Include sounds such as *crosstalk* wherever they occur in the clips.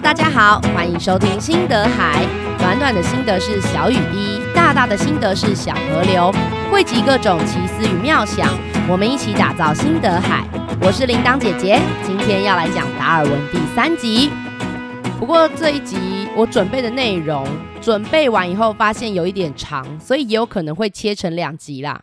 大家好，欢迎收听心得海。暖暖的心得是小雨滴，大大的心得是小河流，汇集各种奇思与妙想，我们一起打造心得海。我是铃铛姐姐，今天要来讲达尔文第三集。不过这一集我准备的内容，准备完以后发现有一点长，所以也有可能会切成两集啦。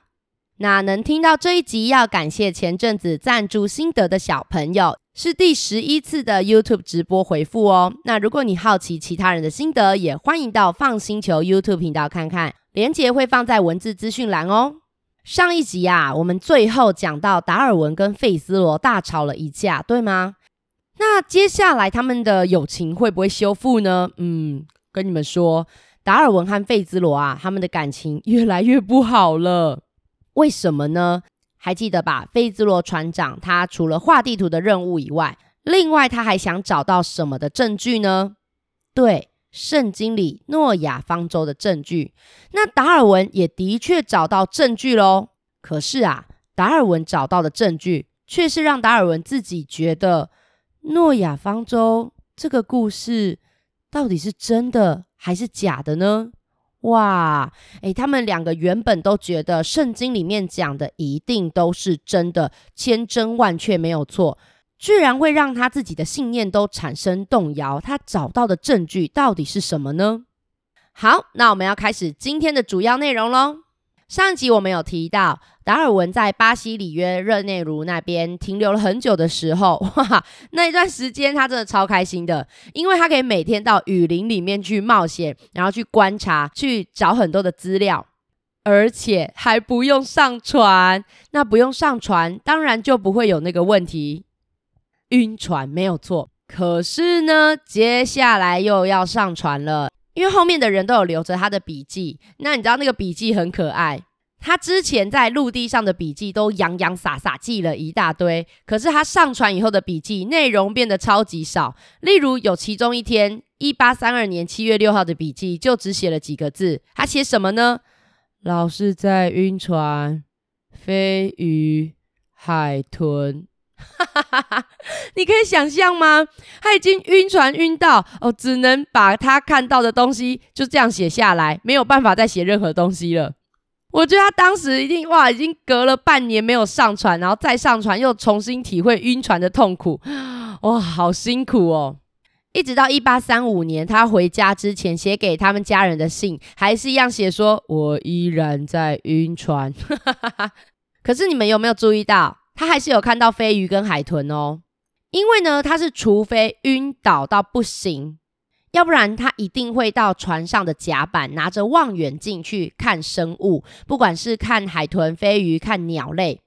那能听到这一集，要感谢前阵子赞助心得的小朋友，是第十一次的 YouTube 直播回复哦。那如果你好奇其他人的心得，也欢迎到放星球 YouTube 频道看看，连结会放在文字资讯栏哦。上一集啊，我们最后讲到达尔文跟费兹罗大吵了一架，对吗？那接下来他们的友情会不会修复呢？嗯，跟你们说，达尔文和费兹罗啊，他们的感情越来越不好了。为什么呢？还记得吧？费兹罗船长他除了画地图的任务以外，另外他还想找到什么的证据呢？对，圣经里诺亚方舟的证据。那达尔文也的确找到证据喽。可是啊，达尔文找到的证据却是让达尔文自己觉得诺亚方舟这个故事到底是真的还是假的呢？哇，诶，他们两个原本都觉得圣经里面讲的一定都是真的，千真万确没有错，居然会让他自己的信念都产生动摇。他找到的证据到底是什么呢？好，那我们要开始今天的主要内容喽。上集我们有提到，达尔文在巴西里约热内卢那边停留了很久的时候，*laughs* 哇，那一段时间他真的超开心的，因为他可以每天到雨林里面去冒险，然后去观察，去找很多的资料，而且还不用上船。那不用上船，当然就不会有那个问题，晕船没有错。可是呢，接下来又要上船了。因为后面的人都有留着他的笔记，那你知道那个笔记很可爱。他之前在陆地上的笔记都洋洋洒洒记了一大堆，可是他上船以后的笔记内容变得超级少。例如有其中一天，一八三二年七月六号的笔记就只写了几个字，他写什么呢？老是在晕船，飞鱼，海豚。哈哈哈哈，你可以想象吗？他已经晕船晕到哦，只能把他看到的东西就这样写下来，没有办法再写任何东西了。我觉得他当时一定哇，已经隔了半年没有上船，然后再上船又重新体会晕船的痛苦，*gasps* 哇，好辛苦哦！一直到一八三五年他回家之前写给他们家人的信，还是一样写说：“我依然在晕船。” *laughs* 可是你们有没有注意到？他还是有看到飞鱼跟海豚哦，因为呢，他是除非晕倒到不行，要不然他一定会到船上的甲板，拿着望远镜去看生物，不管是看海豚、飞鱼、看鸟类。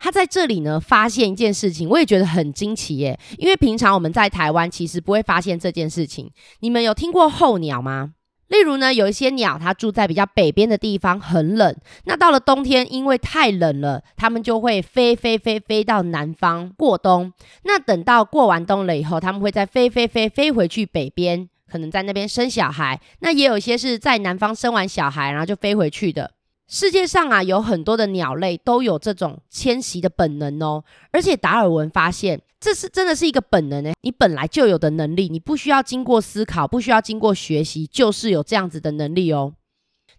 他在这里呢，发现一件事情，我也觉得很惊奇耶，因为平常我们在台湾其实不会发现这件事情。你们有听过候鸟吗？例如呢，有一些鸟，它住在比较北边的地方，很冷。那到了冬天，因为太冷了，它们就会飞飞飞飞到南方过冬。那等到过完冬了以后，它们会再飞飞飞飞回去北边，可能在那边生小孩。那也有一些是在南方生完小孩，然后就飞回去的。世界上啊，有很多的鸟类都有这种迁徙的本能哦。而且达尔文发现，这是真的是一个本能呢。你本来就有的能力，你不需要经过思考，不需要经过学习，就是有这样子的能力哦。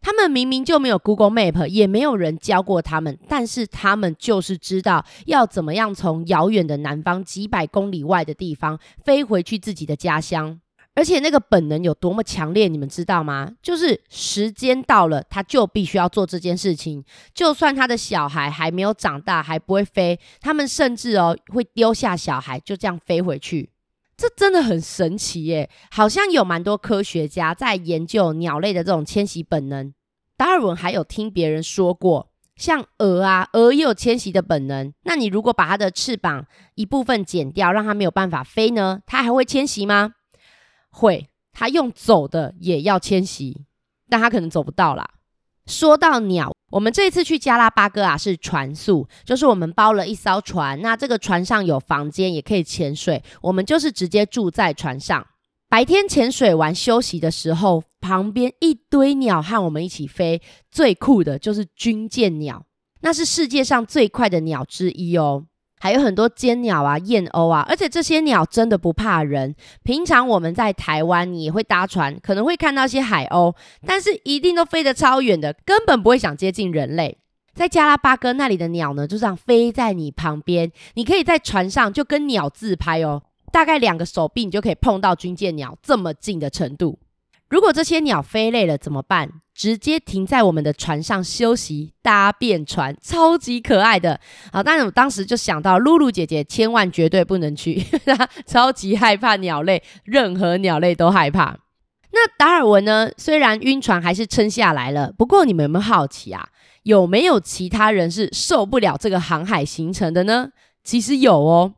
他们明明就没有 Google Map，也没有人教过他们，但是他们就是知道要怎么样从遥远的南方几百公里外的地方飞回去自己的家乡。而且那个本能有多么强烈，你们知道吗？就是时间到了，他就必须要做这件事情。就算他的小孩还没有长大，还不会飞，他们甚至哦会丢下小孩，就这样飞回去。这真的很神奇耶！好像有蛮多科学家在研究鸟类的这种迁徙本能。达尔文还有听别人说过，像鹅啊，鹅也有迁徙的本能。那你如果把它的翅膀一部分剪掉，让它没有办法飞呢？它还会迁徙吗？会，他用走的也要迁徙，但他可能走不到啦。说到鸟，我们这一次去加拉巴哥啊，是船宿，就是我们包了一艘船，那这个船上有房间，也可以潜水，我们就是直接住在船上。白天潜水完休息的时候，旁边一堆鸟和我们一起飞，最酷的就是军舰鸟，那是世界上最快的鸟之一哦。还有很多尖鸟啊、燕鸥啊，而且这些鸟真的不怕人。平常我们在台湾，你也会搭船，可能会看到一些海鸥，但是一定都飞得超远的，根本不会想接近人类。在加拉巴哥那里的鸟呢，就这样飞在你旁边，你可以在船上就跟鸟自拍哦，大概两个手臂你就可以碰到军舰鸟这么近的程度。如果这些鸟飞累了怎么办？直接停在我们的船上休息，搭便船，超级可爱的。好，但是我当时就想到，露露姐姐千万绝对不能去，她 *laughs* 超级害怕鸟类，任何鸟类都害怕。那达尔文呢？虽然晕船还是撑下来了，不过你们有没有好奇啊？有没有其他人是受不了这个航海行程的呢？其实有哦。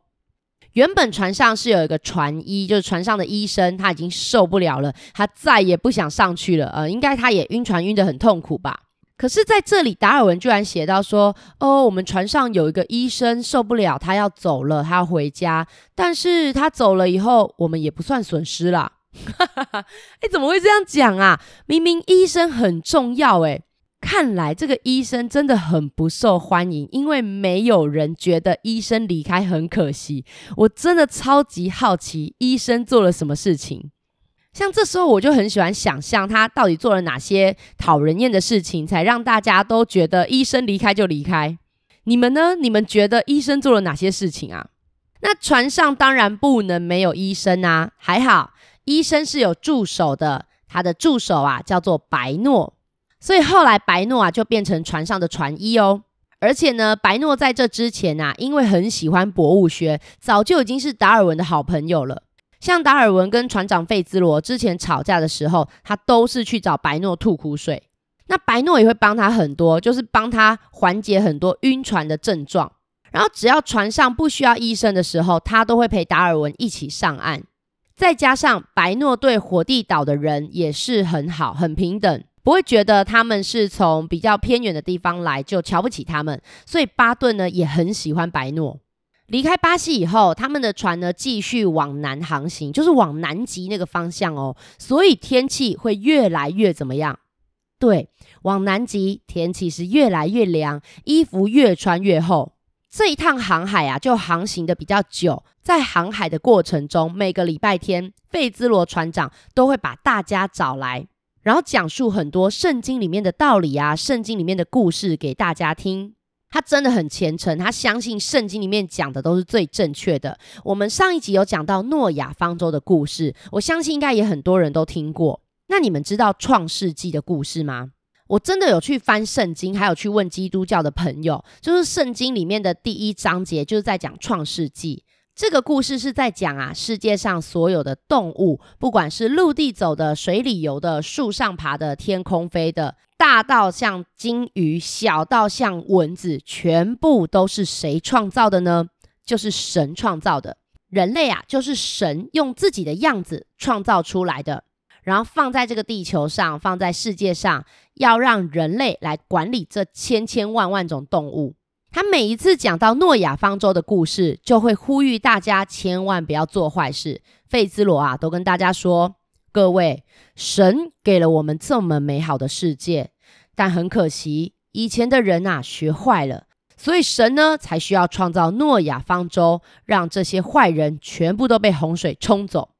原本船上是有一个船医，就是船上的医生，他已经受不了了，他再也不想上去了。呃，应该他也晕船晕得很痛苦吧？可是在这里，达尔文居然写到说：“哦，我们船上有一个医生受不了，他要走了，他要回家。但是他走了以后，我们也不算损失啦。*laughs* ”，哎，怎么会这样讲啊？明明医生很重要，诶。看来这个医生真的很不受欢迎，因为没有人觉得医生离开很可惜。我真的超级好奇，医生做了什么事情？像这时候我就很喜欢想象他到底做了哪些讨人厌的事情，才让大家都觉得医生离开就离开。你们呢？你们觉得医生做了哪些事情啊？那船上当然不能没有医生啊，还好医生是有助手的，他的助手啊叫做白诺。所以后来白诺啊就变成船上的船医哦，而且呢，白诺在这之前啊，因为很喜欢博物学，早就已经是达尔文的好朋友了。像达尔文跟船长费兹罗之前吵架的时候，他都是去找白诺吐苦水。那白诺也会帮他很多，就是帮他缓解很多晕船的症状。然后只要船上不需要医生的时候，他都会陪达尔文一起上岸。再加上白诺对火地岛的人也是很好，很平等。不会觉得他们是从比较偏远的地方来就瞧不起他们，所以巴顿呢也很喜欢白诺。离开巴西以后，他们的船呢继续往南航行，就是往南极那个方向哦。所以天气会越来越怎么样？对，往南极天气是越来越凉，衣服越穿越厚。这一趟航海啊，就航行的比较久。在航海的过程中，每个礼拜天，费兹罗船长都会把大家找来。然后讲述很多圣经里面的道理啊，圣经里面的故事给大家听。他真的很虔诚，他相信圣经里面讲的都是最正确的。我们上一集有讲到诺亚方舟的故事，我相信应该也很多人都听过。那你们知道创世纪的故事吗？我真的有去翻圣经，还有去问基督教的朋友，就是圣经里面的第一章节就是在讲创世纪。这个故事是在讲啊，世界上所有的动物，不管是陆地走的、水里游的、树上爬的、天空飞的，大到像鲸鱼，小到像蚊子，全部都是谁创造的呢？就是神创造的。人类啊，就是神用自己的样子创造出来的，然后放在这个地球上，放在世界上，要让人类来管理这千千万万种动物。他每一次讲到诺亚方舟的故事，就会呼吁大家千万不要做坏事。费兹罗啊，都跟大家说：各位，神给了我们这么美好的世界，但很可惜，以前的人啊学坏了，所以神呢才需要创造诺亚方舟，让这些坏人全部都被洪水冲走。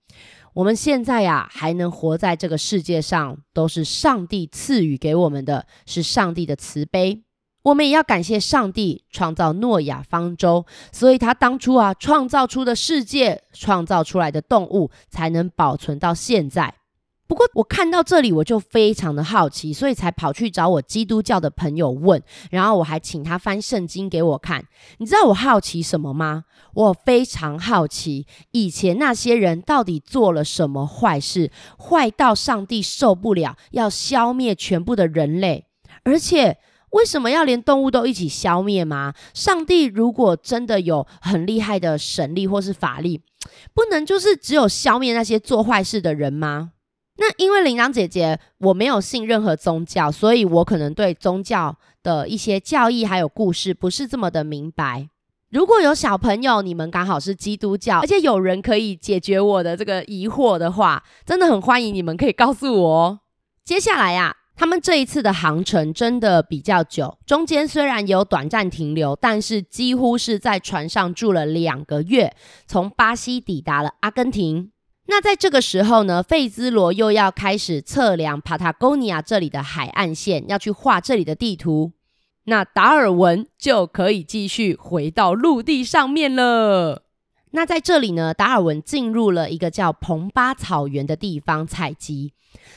我们现在呀还能活在这个世界上，都是上帝赐予给我们的，是上帝的慈悲。我们也要感谢上帝创造诺亚方舟，所以他当初啊创造出的世界，创造出来的动物才能保存到现在。不过我看到这里，我就非常的好奇，所以才跑去找我基督教的朋友问，然后我还请他翻圣经给我看。你知道我好奇什么吗？我非常好奇，以前那些人到底做了什么坏事，坏到上帝受不了，要消灭全部的人类，而且。为什么要连动物都一起消灭吗？上帝如果真的有很厉害的神力或是法力，不能就是只有消灭那些做坏事的人吗？那因为铃铛姐姐我没有信任何宗教，所以我可能对宗教的一些教义还有故事不是这么的明白。如果有小朋友，你们刚好是基督教，而且有人可以解决我的这个疑惑的话，真的很欢迎你们可以告诉我哦。接下来呀。他们这一次的航程真的比较久，中间虽然有短暂停留，但是几乎是在船上住了两个月，从巴西抵达了阿根廷。那在这个时候呢，费兹罗又要开始测量帕塔哥尼亚这里的海岸线，要去画这里的地图。那达尔文就可以继续回到陆地上面了。那在这里呢，达尔文进入了一个叫蓬巴草原的地方采集。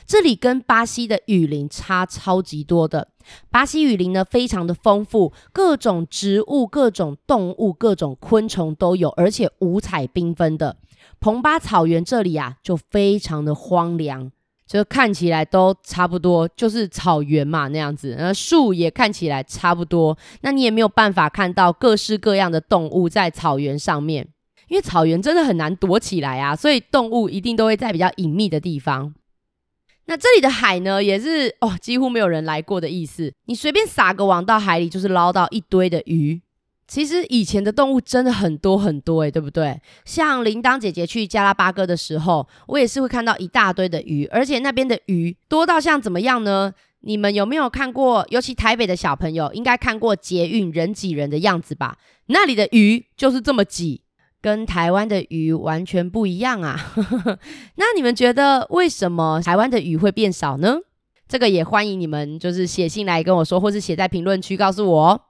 这里跟巴西的雨林差超级多的。巴西雨林呢，非常的丰富，各种植物、各种动物、各种昆虫都有，而且五彩缤纷的。蓬巴草原这里啊，就非常的荒凉，就看起来都差不多，就是草原嘛那样子。那树也看起来差不多，那你也没有办法看到各式各样的动物在草原上面，因为草原真的很难躲起来啊，所以动物一定都会在比较隐秘的地方。那这里的海呢，也是哦，几乎没有人来过的意思。你随便撒个网到海里，就是捞到一堆的鱼。其实以前的动物真的很多很多诶，对不对？像铃铛姐姐去加拉巴哥的时候，我也是会看到一大堆的鱼，而且那边的鱼多到像怎么样呢？你们有没有看过？尤其台北的小朋友应该看过捷运人挤人的样子吧？那里的鱼就是这么挤。跟台湾的鱼完全不一样啊！*laughs* 那你们觉得为什么台湾的鱼会变少呢？这个也欢迎你们就是写信来跟我说，或是写在评论区告诉我哦。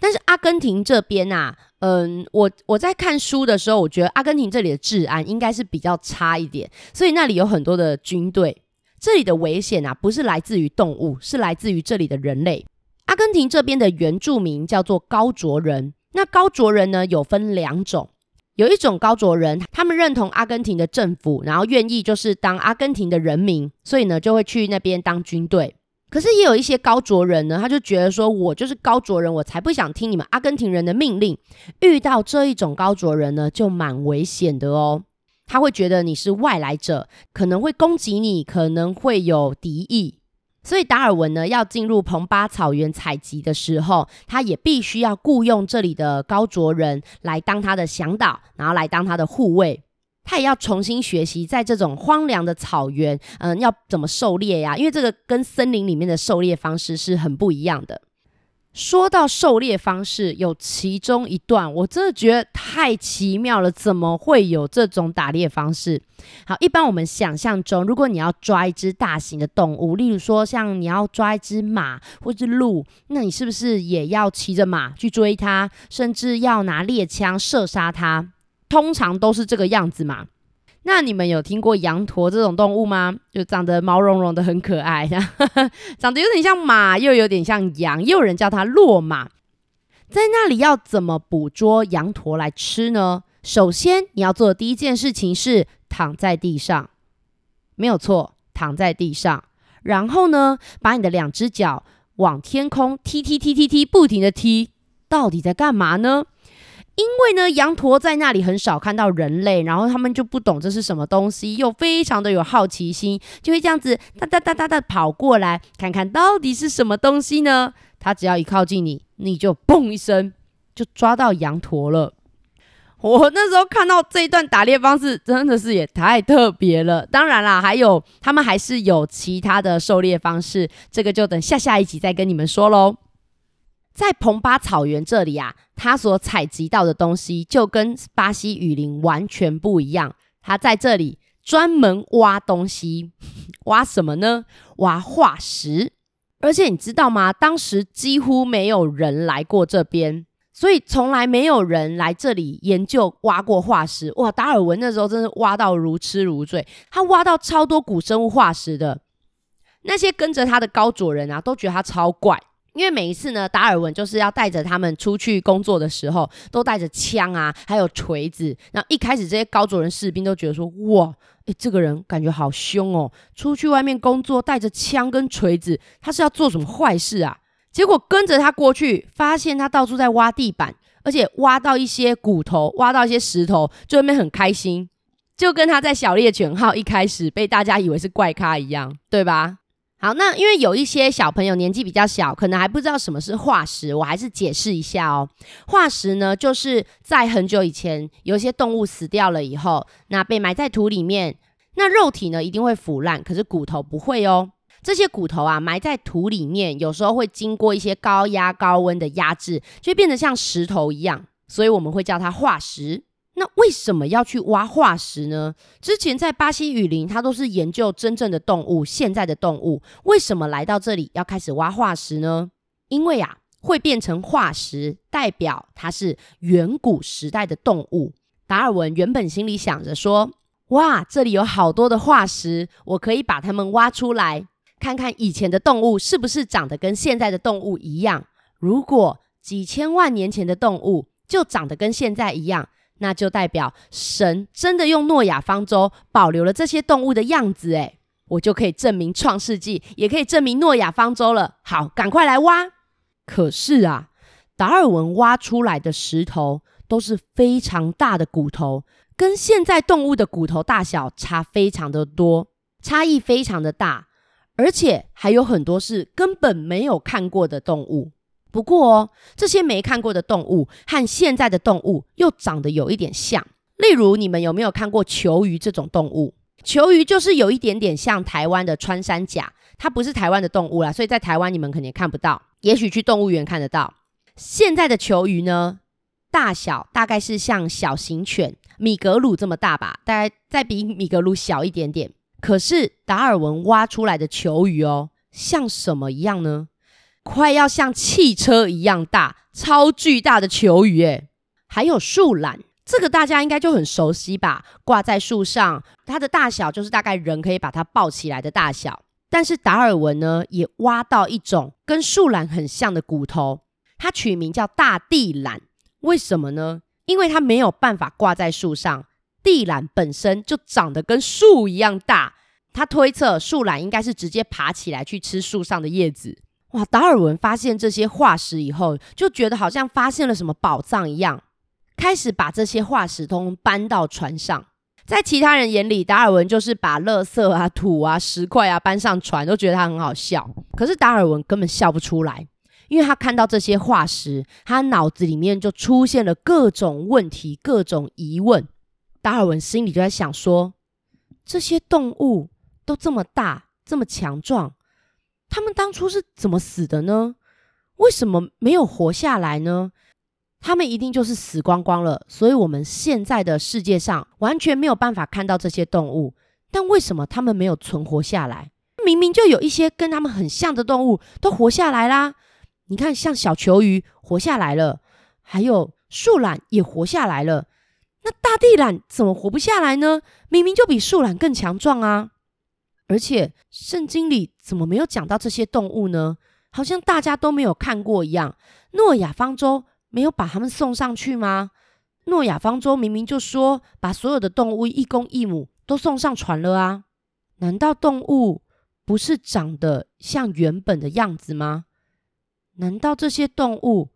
但是阿根廷这边啊，嗯，我我在看书的时候，我觉得阿根廷这里的治安应该是比较差一点，所以那里有很多的军队。这里的危险啊，不是来自于动物，是来自于这里的人类。阿根廷这边的原住民叫做高卓人，那高卓人呢，有分两种。有一种高卓人，他们认同阿根廷的政府，然后愿意就是当阿根廷的人民，所以呢就会去那边当军队。可是也有一些高卓人呢，他就觉得说，我就是高卓人，我才不想听你们阿根廷人的命令。遇到这一种高卓人呢，就蛮危险的哦。他会觉得你是外来者，可能会攻击你，可能会有敌意。所以达尔文呢，要进入蓬巴草原采集的时候，他也必须要雇佣这里的高卓人来当他的向导，然后来当他的护卫。他也要重新学习在这种荒凉的草原，嗯，要怎么狩猎呀？因为这个跟森林里面的狩猎方式是很不一样的。说到狩猎方式，有其中一段我真的觉得太奇妙了，怎么会有这种打猎方式？好，一般我们想象中，如果你要抓一只大型的动物，例如说像你要抓一只马或是鹿，那你是不是也要骑着马去追它，甚至要拿猎枪射杀它？通常都是这个样子嘛。那你们有听过羊驼这种动物吗？就长得毛茸茸的，很可爱，*laughs* 长得有点像马，又有点像羊，又有人叫它骆马。在那里要怎么捕捉羊驼来吃呢？首先你要做的第一件事情是躺在地上，没有错，躺在地上。然后呢，把你的两只脚往天空踢踢踢踢踢，不停的踢，到底在干嘛呢？因为呢，羊驼在那里很少看到人类，然后他们就不懂这是什么东西，又非常的有好奇心，就会这样子哒哒哒哒的跑过来，看看到底是什么东西呢？它只要一靠近你，你就嘣一声就抓到羊驼了。我那时候看到这一段打猎方式，真的是也太特别了。当然啦，还有他们还是有其他的狩猎方式，这个就等下下一集再跟你们说喽。在蓬巴草原这里啊，他所采集到的东西就跟巴西雨林完全不一样。他在这里专门挖东西，*laughs* 挖什么呢？挖化石。而且你知道吗？当时几乎没有人来过这边，所以从来没有人来这里研究挖过化石。哇，达尔文那时候真是挖到如痴如醉，他挖到超多古生物化石的。那些跟着他的高佐人啊，都觉得他超怪。因为每一次呢，达尔文就是要带着他们出去工作的时候，都带着枪啊，还有锤子。然后一开始这些高卓人士兵都觉得说：“哇，诶，这个人感觉好凶哦，出去外面工作带着枪跟锤子，他是要做什么坏事啊？”结果跟着他过去，发现他到处在挖地板，而且挖到一些骨头，挖到一些石头，就那边很开心，就跟他在小猎犬号一开始被大家以为是怪咖一样，对吧？好，那因为有一些小朋友年纪比较小，可能还不知道什么是化石，我还是解释一下哦。化石呢，就是在很久以前，有些动物死掉了以后，那被埋在土里面，那肉体呢一定会腐烂，可是骨头不会哦。这些骨头啊，埋在土里面，有时候会经过一些高压高温的压制，就变得像石头一样，所以我们会叫它化石。那为什么要去挖化石呢？之前在巴西雨林，它都是研究真正的动物，现在的动物，为什么来到这里要开始挖化石呢？因为啊，会变成化石，代表它是远古时代的动物。达尔文原本心里想着说：“哇，这里有好多的化石，我可以把它们挖出来。”看看以前的动物是不是长得跟现在的动物一样？如果几千万年前的动物就长得跟现在一样，那就代表神真的用诺亚方舟保留了这些动物的样子。诶，我就可以证明创世纪，也可以证明诺亚方舟了。好，赶快来挖。可是啊，达尔文挖出来的石头都是非常大的骨头，跟现在动物的骨头大小差非常的多，差异非常的大。而且还有很多是根本没有看过的动物。不过哦，这些没看过的动物和现在的动物又长得有一点像。例如，你们有没有看过球鱼这种动物？球鱼就是有一点点像台湾的穿山甲，它不是台湾的动物啦，所以在台湾你们肯定看不到，也许去动物园看得到。现在的球鱼呢，大小大概是像小型犬米格鲁这么大吧，大概再比米格鲁小一点点。可是达尔文挖出来的球鱼哦，像什么一样呢？快要像汽车一样大，超巨大的球鱼诶。还有树懒，这个大家应该就很熟悉吧？挂在树上，它的大小就是大概人可以把它抱起来的大小。但是达尔文呢，也挖到一种跟树懒很像的骨头，它取名叫大地懒。为什么呢？因为它没有办法挂在树上。地懒本身就长得跟树一样大，他推测树懒应该是直接爬起来去吃树上的叶子。哇！达尔文发现这些化石以后，就觉得好像发现了什么宝藏一样，开始把这些化石通通搬到船上。在其他人眼里，达尔文就是把垃圾啊、土啊、石块啊搬上船，都觉得他很好笑。可是达尔文根本笑不出来，因为他看到这些化石，他脑子里面就出现了各种问题、各种疑问。达尔文心里就在想说：这些动物都这么大，这么强壮，他们当初是怎么死的呢？为什么没有活下来呢？他们一定就是死光光了。所以，我们现在的世界上完全没有办法看到这些动物。但为什么他们没有存活下来？明明就有一些跟他们很像的动物都活下来啦。你看，像小球鱼活下来了，还有树懒也活下来了。那大地懒怎么活不下来呢？明明就比树懒更强壮啊！而且圣经里怎么没有讲到这些动物呢？好像大家都没有看过一样。诺亚方舟没有把他们送上去吗？诺亚方舟明明就说把所有的动物一公一母都送上船了啊！难道动物不是长得像原本的样子吗？难道这些动物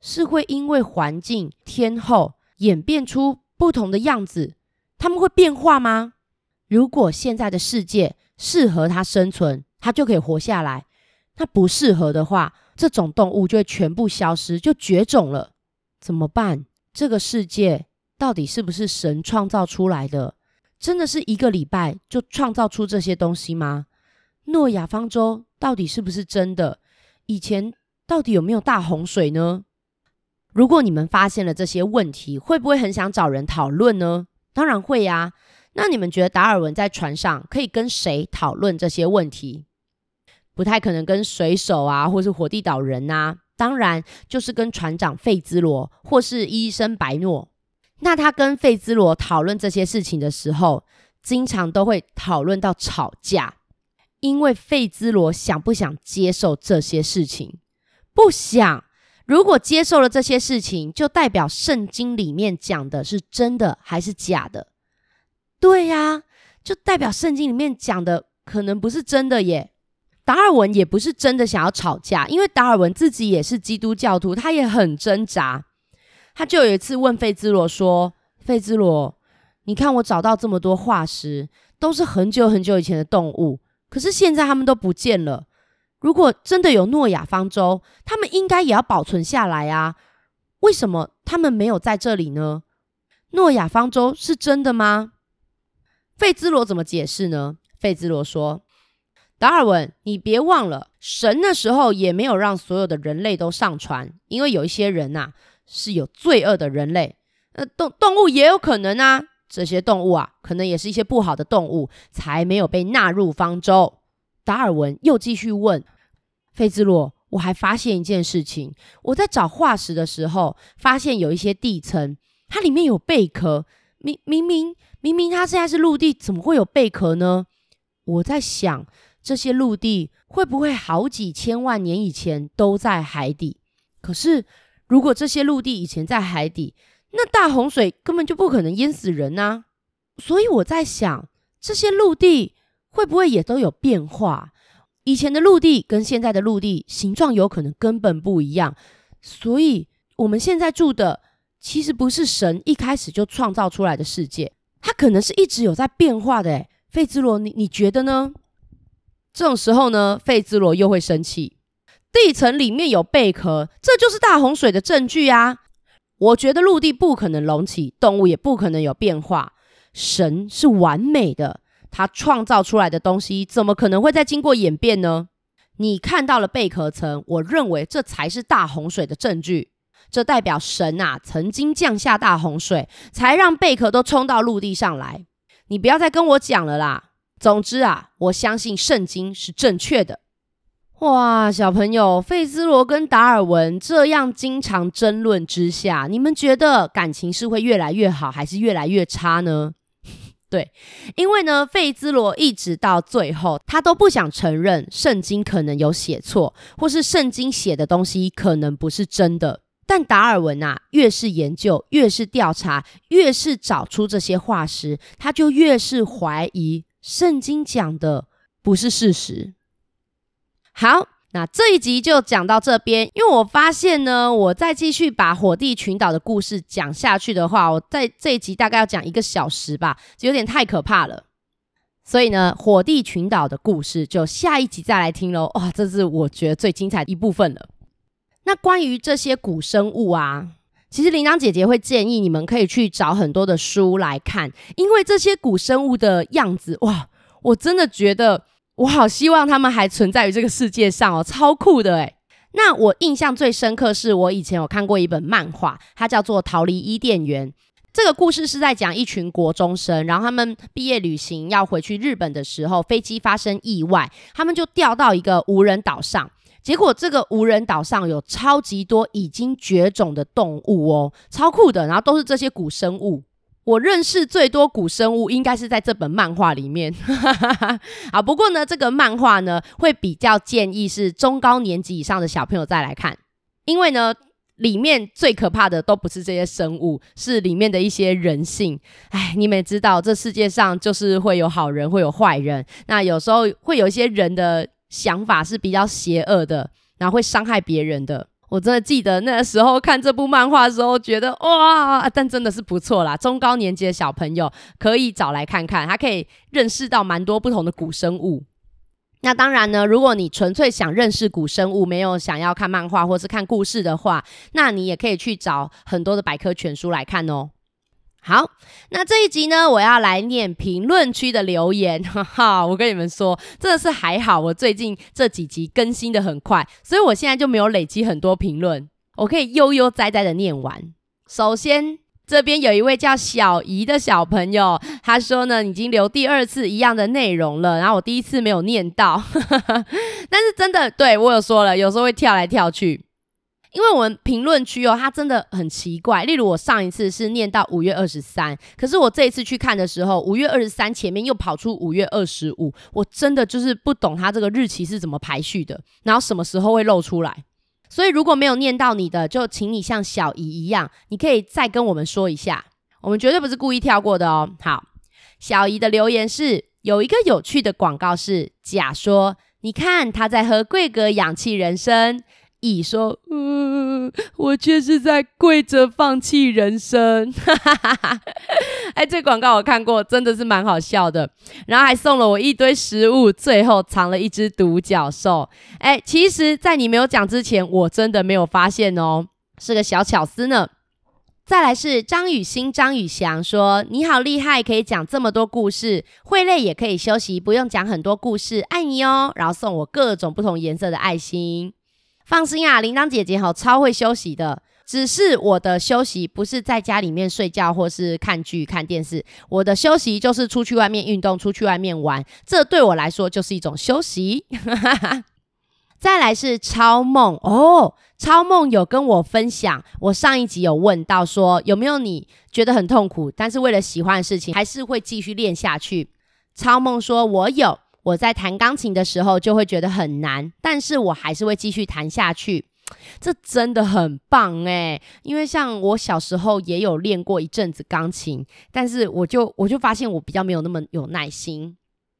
是会因为环境、天候演变出？不同的样子，他们会变化吗？如果现在的世界适合它生存，它就可以活下来；那不适合的话，这种动物就会全部消失，就绝种了。怎么办？这个世界到底是不是神创造出来的？真的是一个礼拜就创造出这些东西吗？诺亚方舟到底是不是真的？以前到底有没有大洪水呢？如果你们发现了这些问题，会不会很想找人讨论呢？当然会呀。那你们觉得达尔文在船上可以跟谁讨论这些问题？不太可能跟水手啊，或是火地岛人啊。当然就是跟船长费兹罗或是医生白诺。那他跟费兹罗讨论这些事情的时候，经常都会讨论到吵架，因为费兹罗想不想接受这些事情？不想。如果接受了这些事情，就代表圣经里面讲的是真的还是假的？对呀，就代表圣经里面讲的可能不是真的耶。达尔文也不是真的想要吵架，因为达尔文自己也是基督教徒，他也很挣扎。他就有一次问费兹罗说：“费兹罗，你看我找到这么多化石，都是很久很久以前的动物，可是现在他们都不见了。”如果真的有诺亚方舟，他们应该也要保存下来啊？为什么他们没有在这里呢？诺亚方舟是真的吗？费兹罗怎么解释呢？费兹罗说，达尔文，你别忘了，神那时候也没有让所有的人类都上船，因为有一些人呐、是有罪恶的人类，呃，动动物也有可能啊，这些动物啊，可能也是一些不好的动物，才没有被纳入方舟。达尔文又继续问费兹罗，我还发现一件事情，我在找化石的时候，发现有一些地层，它里面有贝壳，明明明明明它现在是陆地，怎么会有贝壳呢？我在想。这些陆地会不会好几千万年以前都在海底？可是，如果这些陆地以前在海底，那大洪水根本就不可能淹死人啊！所以我在想，这些陆地会不会也都有变化？以前的陆地跟现在的陆地形状有可能根本不一样。所以，我们现在住的其实不是神一开始就创造出来的世界，它可能是一直有在变化的。诶，费兹罗，你你觉得呢？这种时候呢，费兹罗又会生气。地层里面有贝壳，这就是大洪水的证据啊！我觉得陆地不可能隆起，动物也不可能有变化。神是完美的，他创造出来的东西怎么可能会再经过演变呢？你看到了贝壳层，我认为这才是大洪水的证据。这代表神啊曾经降下大洪水，才让贝壳都冲到陆地上来。你不要再跟我讲了啦！总之啊，我相信圣经是正确的。哇，小朋友，费兹罗跟达尔文这样经常争论之下，你们觉得感情是会越来越好，还是越来越差呢？*laughs* 对，因为呢，费兹罗一直到最后，他都不想承认圣经可能有写错，或是圣经写的东西可能不是真的。但达尔文啊，越是研究，越是调查，越是找出这些化石，他就越是怀疑。圣经讲的不是事实。好，那这一集就讲到这边。因为我发现呢，我再继续把火地群岛的故事讲下去的话，我在这一集大概要讲一个小时吧，有点太可怕了。所以呢，火地群岛的故事就下一集再来听喽。哇，这是我觉得最精彩的一部分了。那关于这些古生物啊。其实铃铛姐姐会建议你们可以去找很多的书来看，因为这些古生物的样子，哇，我真的觉得我好希望他们还存在于这个世界上哦，超酷的诶。那我印象最深刻是我以前有看过一本漫画，它叫做《逃离伊甸园》。这个故事是在讲一群国中生，然后他们毕业旅行要回去日本的时候，飞机发生意外，他们就掉到一个无人岛上。结果这个无人岛上有超级多已经绝种的动物哦，超酷的，然后都是这些古生物。我认识最多古生物应该是在这本漫画里面。*laughs* 好，不过呢，这个漫画呢会比较建议是中高年级以上的小朋友再来看，因为呢里面最可怕的都不是这些生物，是里面的一些人性。哎，你们也知道，这世界上就是会有好人，会有坏人，那有时候会有一些人的。想法是比较邪恶的，然后会伤害别人的。我真的记得那时候看这部漫画的时候，觉得哇，但真的是不错啦。中高年级的小朋友可以找来看看，他可以认识到蛮多不同的古生物。那当然呢，如果你纯粹想认识古生物，没有想要看漫画或是看故事的话，那你也可以去找很多的百科全书来看哦。好，那这一集呢，我要来念评论区的留言，*laughs* 哈哈，我跟你们说，真的是还好，我最近这几集更新的很快，所以我现在就没有累积很多评论，我可以悠悠哉哉的念完。首先，这边有一位叫小姨的小朋友，他说呢，已经留第二次一样的内容了，然后我第一次没有念到，哈哈，但是真的，对，我有说了，有时候会跳来跳去。因为我们评论区哦，它真的很奇怪。例如我上一次是念到五月二十三，可是我这一次去看的时候，五月二十三前面又跑出五月二十五，我真的就是不懂它这个日期是怎么排序的，然后什么时候会露出来。所以如果没有念到你的，就请你像小姨一样，你可以再跟我们说一下，我们绝对不是故意跳过的哦。好，小姨的留言是有一个有趣的广告是假说，你看他在喝桂格氧气人参。乙说：“嗯，我却是在跪着放弃人生。”哈哈哈哎，这广告我看过，真的是蛮好笑的。然后还送了我一堆食物，最后藏了一只独角兽。哎，其实，在你没有讲之前，我真的没有发现哦，是个小巧思呢。再来是张雨欣、张雨翔说：“你好厉害，可以讲这么多故事，会累也可以休息，不用讲很多故事，爱你哦。”然后送我各种不同颜色的爱心。放心啊，铃铛姐姐好超会休息的，只是我的休息不是在家里面睡觉或是看剧看电视，我的休息就是出去外面运动，出去外面玩，这对我来说就是一种休息。*laughs* 再来是超梦哦，超梦有跟我分享，我上一集有问到说有没有你觉得很痛苦，但是为了喜欢的事情还是会继续练下去。超梦说我有，我在弹钢琴的时候就会觉得很难，但是我还是会继续弹下去，*tsk* 这真的很棒诶，因为像我小时候也有练过一阵子钢琴，但是我就我就发现我比较没有那么有耐心。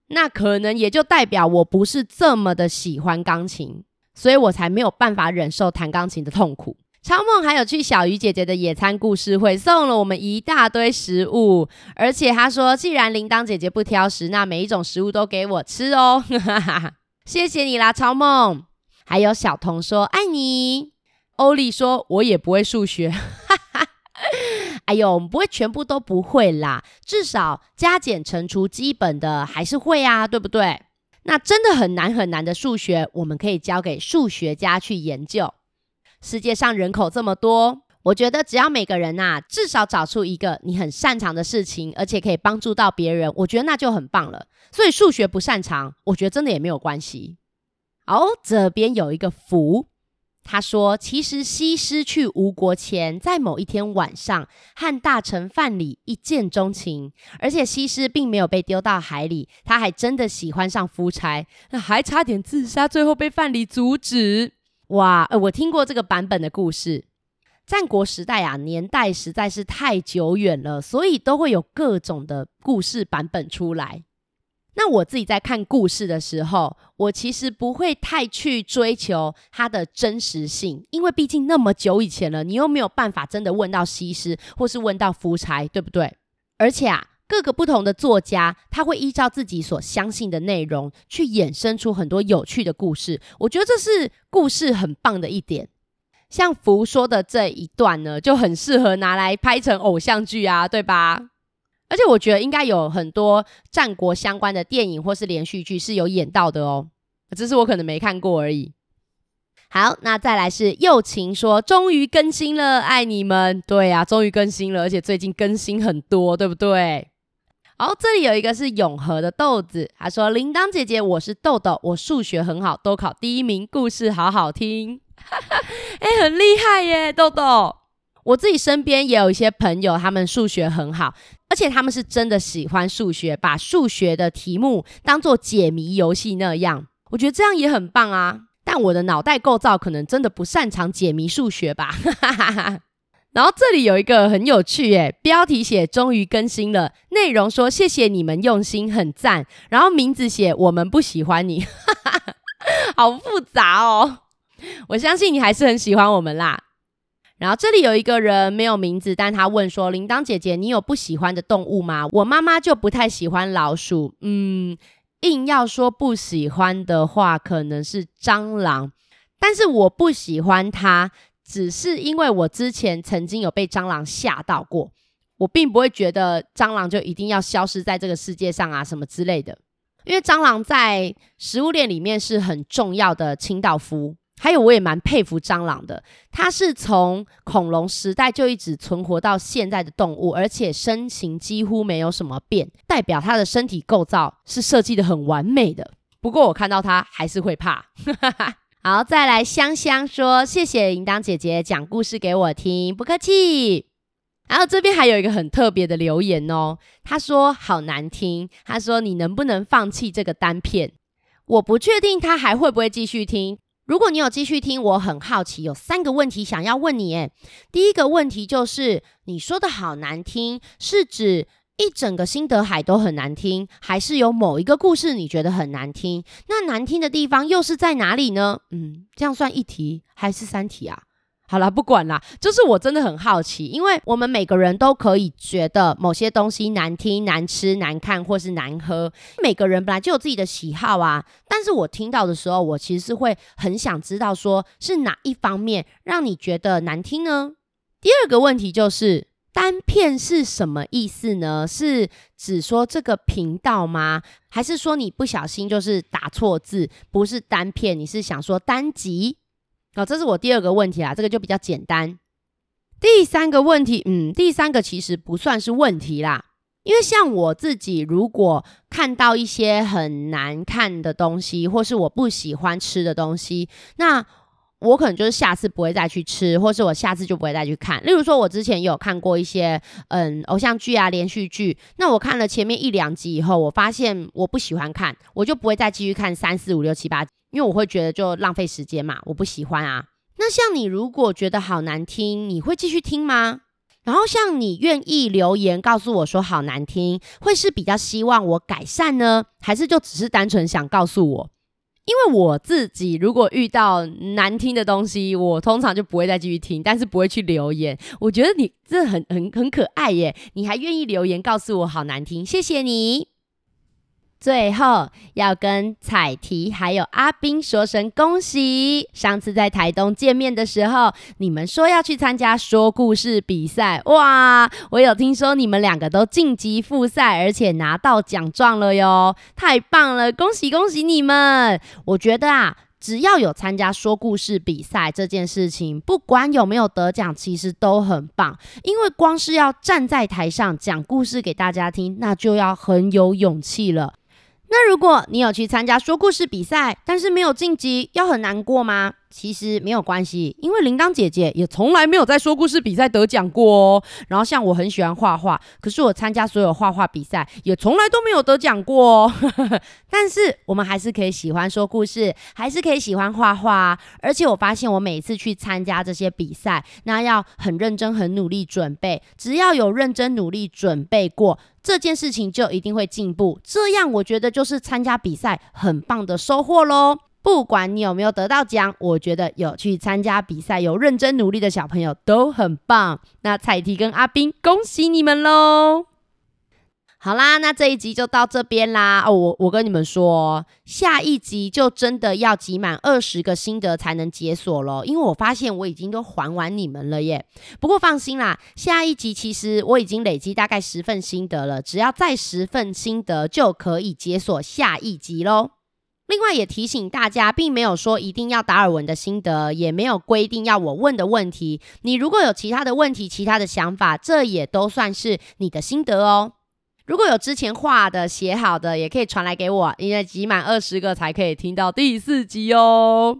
那可能也就代表我不是这么的喜欢钢琴，所以我才没有办法忍受弹钢琴的痛苦。超梦还有去小鱼姐姐的野餐故事会，送了我们一大堆食物，而且他说，既然铃铛姐姐不挑食，那每一种食物都给我吃哦。*laughs* 谢谢你啦，超梦。还有小童说爱你，欧丽说我也不会数学。*laughs* 哎呦，我们不会全部都不会啦，至少加减乘除基本的还是会啊，对不对？那真的很难很难的数学，我们可以交给数学家去研究。世界上人口这么多，我觉得只要每个人呐、啊，至少找出一个你很擅长的事情，而且可以帮助到别人，我觉得那就很棒了。所以数学不擅长，我觉得真的也没有关系。哦，这边有一个福。他说：“其实西施去吴国前，在某一天晚上和大臣范蠡一见钟情，而且西施并没有被丢到海里，他还真的喜欢上夫差，还差点自杀，最后被范蠡阻止。哇，呃，我听过这个版本的故事。战国时代啊，年代实在是太久远了，所以都会有各种的故事版本出来。”那我自己在看故事的时候，我其实不会太去追求它的真实性，因为毕竟那么久以前了，你又没有办法真的问到西施，或是问到夫差，对不对？而且啊，各个不同的作家，他会依照自己所相信的内容，去衍生出很多有趣的故事。我觉得这是故事很棒的一点。像福说的这一段呢，就很适合拿来拍成偶像剧啊，对吧？而且我觉得应该有很多战国相关的电影或是连续剧是有演到的哦，只是我可能没看过而已。好，那再来是右晴说，终于更新了，爱你们。对啊，终于更新了，而且最近更新很多，对不对？好，这里有一个是永和的豆子，他说：“铃铛姐姐，我是豆豆，我数学很好，都考第一名，故事好好听。*laughs* ”哎，很厉害耶，豆豆。我自己身边也有一些朋友，他们数学很好，而且他们是真的喜欢数学，把数学的题目当做解谜游戏那样。我觉得这样也很棒啊。但我的脑袋构造可能真的不擅长解谜数学吧。哈哈哈然后这里有一个很有趣耶，标题写终于更新了，内容说谢谢你们用心，很赞。然后名字写我们不喜欢你，*laughs* 好复杂哦。我相信你还是很喜欢我们啦。然后这里有一个人没有名字，但他问说：“铃铛姐姐，你有不喜欢的动物吗？”我妈妈就不太喜欢老鼠，嗯，硬要说不喜欢的话，可能是蟑螂。但是我不喜欢它，只是因为我之前曾经有被蟑螂吓到过。我并不会觉得蟑螂就一定要消失在这个世界上啊，什么之类的。因为蟑螂在食物链里面是很重要的清道夫。还有，我也蛮佩服蟑螂的。它是从恐龙时代就一直存活到现在的动物，而且身形几乎没有什么变，代表它的身体构造是设计得很完美的。不过我看到它还是会怕。好，再来香香说：“谢谢铃铛姐姐讲故事给我听，不客气。”然后这边还有一个很特别的留言哦，他说：“好难听。”他说：“你能不能放弃这个单片？”我不确定他还会不会继续听。如果你有继续听，我很好奇，有三个问题想要问你。诶，第一个问题就是，你说的好难听，是指一整个新德海都很难听，还是有某一个故事你觉得很难听？那难听的地方又是在哪里呢？嗯，这样算一题还是三题啊？好啦，不管啦，就是我真的很好奇，因为我们每个人都可以觉得某些东西难听、难吃、难看或是难喝，每个人本来就有自己的喜好啊。但是我听到的时候，我其实是会很想知道，说是哪一方面让你觉得难听呢？第二个问题就是单片是什么意思呢？是指说这个频道吗？还是说你不小心就是打错字，不是单片，你是想说单集？哦，这是我第二个问题啦，这个就比较简单。第三个问题，嗯，第三个其实不算是问题啦，因为像我自己，如果看到一些很难看的东西，或是我不喜欢吃的东西，那我可能就是下次不会再去吃，或是我下次就不会再去看。例如说，我之前有看过一些嗯偶像剧啊、连续剧，那我看了前面一两集以后，我发现我不喜欢看，我就不会再继续看三四五六七八。因为我会觉得就浪费时间嘛，我不喜欢啊。那像你如果觉得好难听，你会继续听吗？然后像你愿意留言告诉我说好难听，会是比较希望我改善呢，还是就只是单纯想告诉我？因为我自己如果遇到难听的东西，我通常就不会再继续听，但是不会去留言。我觉得你这很很很可爱耶，你还愿意留言告诉我好难听，谢谢你。最后要跟彩提还有阿斌说声恭喜！上次在台东见面的时候，你们说要去参加说故事比赛，哇！我有听说你们两个都晋级复赛，而且拿到奖状了哟，太棒了！恭喜恭喜你们！我觉得啊，只要有参加说故事比赛这件事情，不管有没有得奖，其实都很棒，因为光是要站在台上讲故事给大家听，那就要很有勇气了。那如果你有去参加说故事比赛，但是没有晋级，要很难过吗？其实没有关系，因为铃铛姐姐也从来没有在说故事比赛得奖过哦。然后像我很喜欢画画，可是我参加所有画画比赛也从来都没有得奖过哦。*laughs* 但是我们还是可以喜欢说故事，还是可以喜欢画画。而且我发现我每次去参加这些比赛，那要很认真、很努力准备。只要有认真努力准备过，这件事情就一定会进步。这样我觉得就是参加比赛很棒的收获喽。不管你有没有得到奖，我觉得有去参加比赛、有认真努力的小朋友都很棒。那彩提跟阿斌，恭喜你们喽！好啦，那这一集就到这边啦。哦，我我跟你们说，下一集就真的要集满二十个心得才能解锁咯，因为我发现我已经都还完你们了耶。不过放心啦，下一集其实我已经累积大概十份心得了，只要再十份心得就可以解锁下一集喽。另外也提醒大家，并没有说一定要达尔文的心得，也没有规定要我问的问题。你如果有其他的问题、其他的想法，这也都算是你的心得哦。如果有之前画的、写好的，也可以传来给我，因为集满二十个才可以听到第四集哦。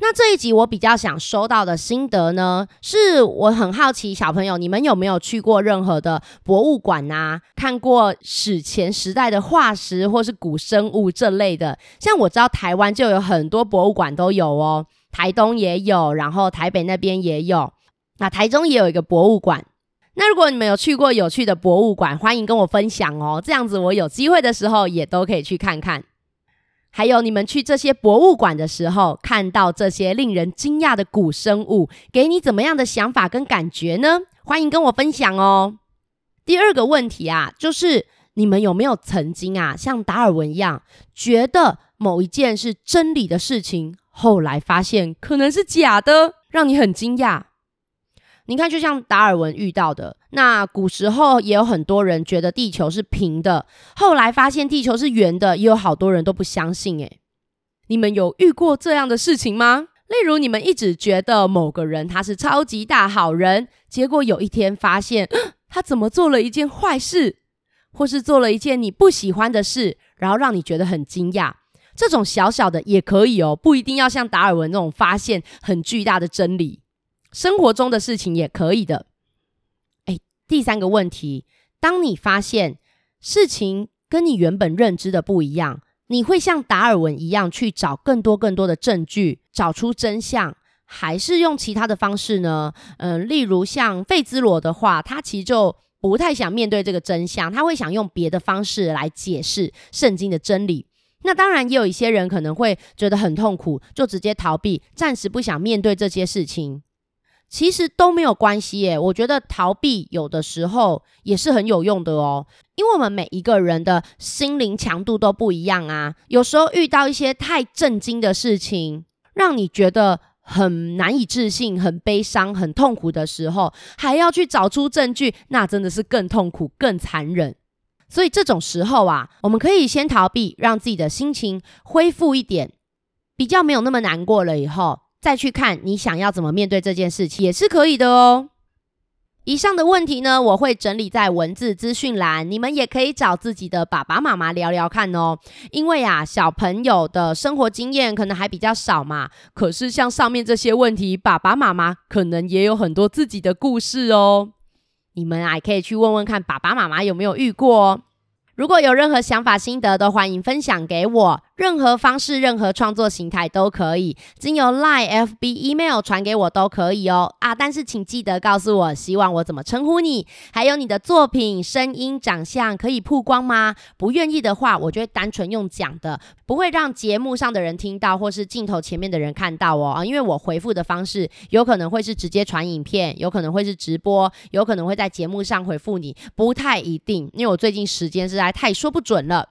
那这一集我比较想收到的心得呢，是我很好奇，小朋友你们有没有去过任何的博物馆啊？看过史前时代的化石或是古生物这类的？像我知道台湾就有很多博物馆都有哦，台东也有，然后台北那边也有，那台中也有一个博物馆。那如果你们有去过有趣的博物馆，欢迎跟我分享哦，这样子我有机会的时候也都可以去看看。还有你们去这些博物馆的时候，看到这些令人惊讶的古生物，给你怎么样的想法跟感觉呢？欢迎跟我分享哦。第二个问题啊，就是你们有没有曾经啊，像达尔文一样，觉得某一件是真理的事情，后来发现可能是假的，让你很惊讶？你看，就像达尔文遇到的，那古时候也有很多人觉得地球是平的，后来发现地球是圆的，也有好多人都不相信。诶，你们有遇过这样的事情吗？例如，你们一直觉得某个人他是超级大好人，结果有一天发现 *smacks lips* 他怎么做了一件坏事，或是做了一件你不喜欢的事，然后让你觉得很惊讶。这种小小的也可以哦，不一定要像达尔文那种发现很巨大的真理。生活中的事情也可以的。诶，第三个问题，当你发现事情跟你原本认知的不一样，你会像达尔文一样去找更多更多的证据，找出真相，还是用其他的方式呢？嗯，例如像费兹罗的话，他其实就不太想面对这个真相，他会想用别的方式来解释圣经的真理。那当然，也有一些人可能会觉得很痛苦，就直接逃避，暂时不想面对这些事情。其实都没有关系耶，我觉得逃避有的时候也是很有用的哦，因为我们每一个人的心灵强度都不一样啊。有时候遇到一些太震惊的事情，让你觉得很难以置信、很悲伤、很痛苦的时候，还要去找出证据，那真的是更痛苦、更残忍。所以这种时候啊，我们可以先逃避，让自己的心情恢复一点，比较没有那么难过了以后，再去看你想要怎么面对这件事情，也是可以的哦。以上的问题呢，我会整理在文字资讯栏，你们也可以找自己的爸爸妈妈聊聊看哦。因为啊，小朋友的生活经验可能还比较少嘛，可是像上面这些问题，爸爸妈妈可能也有很多自己的故事哦。你们还可以去问问看爸爸妈妈有没有遇过哦。如果有任何想法心得，都欢迎分享给我。任何方式、任何创作形态都可以，经由 Line、FB、Email 传给我都可以哦。啊，但是请记得告诉我，希望我怎么称呼你，还有你的作品、声音、长相可以曝光吗？不愿意的话，我就会单纯用讲的，不会让节目上的人听到，或是镜头前面的人看到哦。啊，因为我回复的方式有可能会是直接传影片，有可能会是直播，有可能会在节目上回复你，不太一定，因为我最近时间实在太说不准了。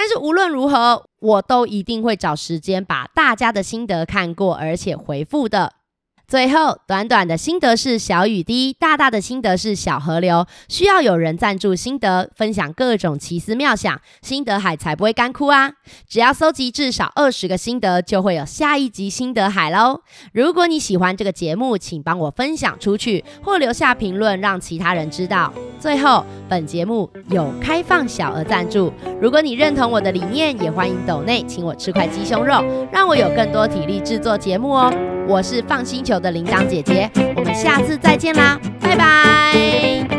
但是无论如何，我都一定会找时间把大家的心得看过，而且回复的。最后，短短的心得是小雨滴，大大的心得是小河流。需要有人赞助心得，分享各种奇思妙想，心得海才不会干枯啊！只要搜集至少二十个心得，就会有下一集心得海喽。如果你喜欢这个节目，请帮我分享出去，或留下评论，让其他人知道。最后，本节目有开放小额赞助，如果你认同我的理念，也欢迎抖内请我吃块鸡胸肉，让我有更多体力制作节目哦。我是放心球我的铃铛姐姐，我们下次再见啦，拜拜。